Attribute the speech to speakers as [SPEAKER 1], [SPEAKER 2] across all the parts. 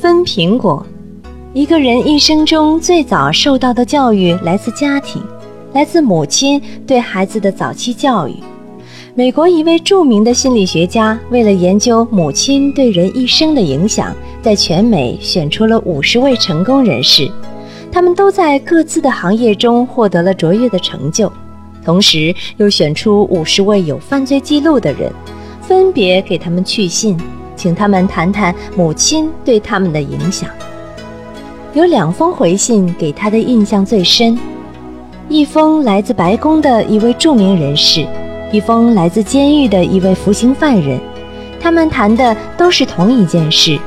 [SPEAKER 1] 分苹果。一个人一生中最早受到的教育来自家庭，来自母亲对孩子的早期教育。美国一位著名的心理学家为了研究母亲对人一生的影响，在全美选出了五十位成功人士，他们都在各自的行业中获得了卓越的成就。同时，又选出五十位有犯罪记录的人，分别给他们去信，请他们谈谈母亲对他们的影响。有两封回信给他的印象最深，一封来自白宫的一位著名人士，一封来自监狱的一位服刑犯人。他们谈的都是同一件事：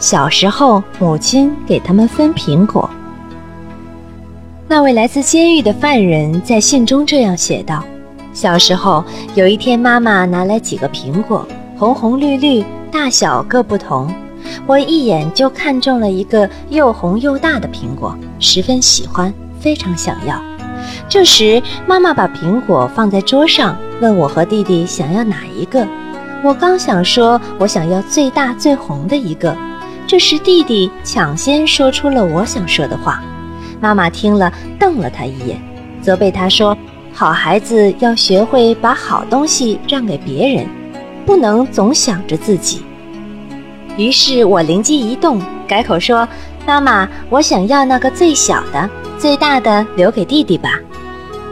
[SPEAKER 1] 小时候母亲给他们分苹果。那位来自监狱的犯人在信中这样写道：“小时候有一天，妈妈拿来几个苹果，红红绿绿，大小各不同。”我一眼就看中了一个又红又大的苹果，十分喜欢，非常想要。这时，妈妈把苹果放在桌上，问我和弟弟想要哪一个。我刚想说我想要最大最红的一个，这时弟弟抢先说出了我想说的话。妈妈听了，瞪了他一眼，责备他说：“好孩子要学会把好东西让给别人，不能总想着自己。”于是我灵机一动，改口说：“妈妈，我想要那个最小的，最大的留给弟弟吧。”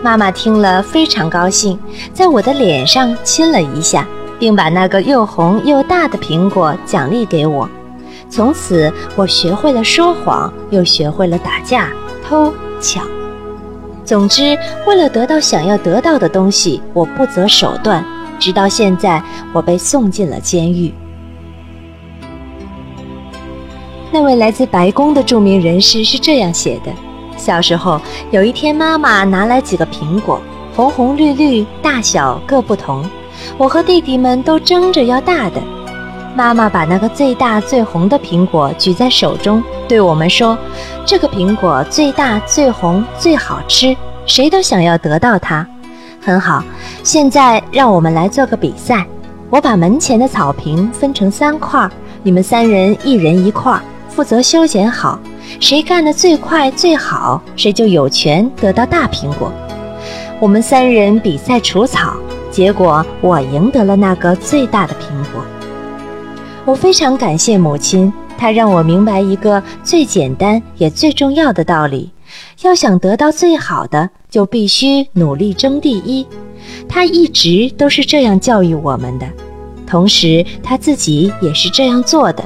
[SPEAKER 1] 妈妈听了非常高兴，在我的脸上亲了一下，并把那个又红又大的苹果奖励给我。从此，我学会了说谎，又学会了打架、偷抢。总之，为了得到想要得到的东西，我不择手段。直到现在，我被送进了监狱。那位来自白宫的著名人士是这样写的：小时候有一天，妈妈拿来几个苹果，红红绿绿，大小各不同。我和弟弟们都争着要大的。妈妈把那个最大最红的苹果举在手中，对我们说：“这个苹果最大最红最好吃，谁都想要得到它。”很好，现在让我们来做个比赛。我把门前的草坪分成三块，你们三人一人一块。负责修剪好，谁干得最快最好，谁就有权得到大苹果。我们三人比赛除草，结果我赢得了那个最大的苹果。我非常感谢母亲，她让我明白一个最简单也最重要的道理：要想得到最好的，就必须努力争第一。她一直都是这样教育我们的，同时她自己也是这样做的。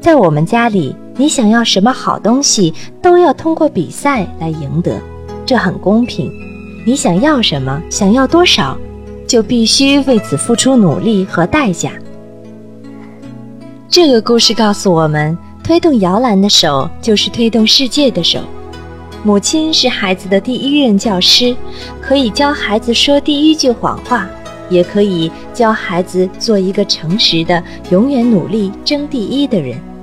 [SPEAKER 1] 在我们家里，你想要什么好东西，都要通过比赛来赢得，这很公平。你想要什么，想要多少，就必须为此付出努力和代价。这个故事告诉我们，推动摇篮的手就是推动世界的手。母亲是孩子的第一任教师，可以教孩子说第一句谎话。也可以教孩子做一个诚实的、永远努力争第一的人。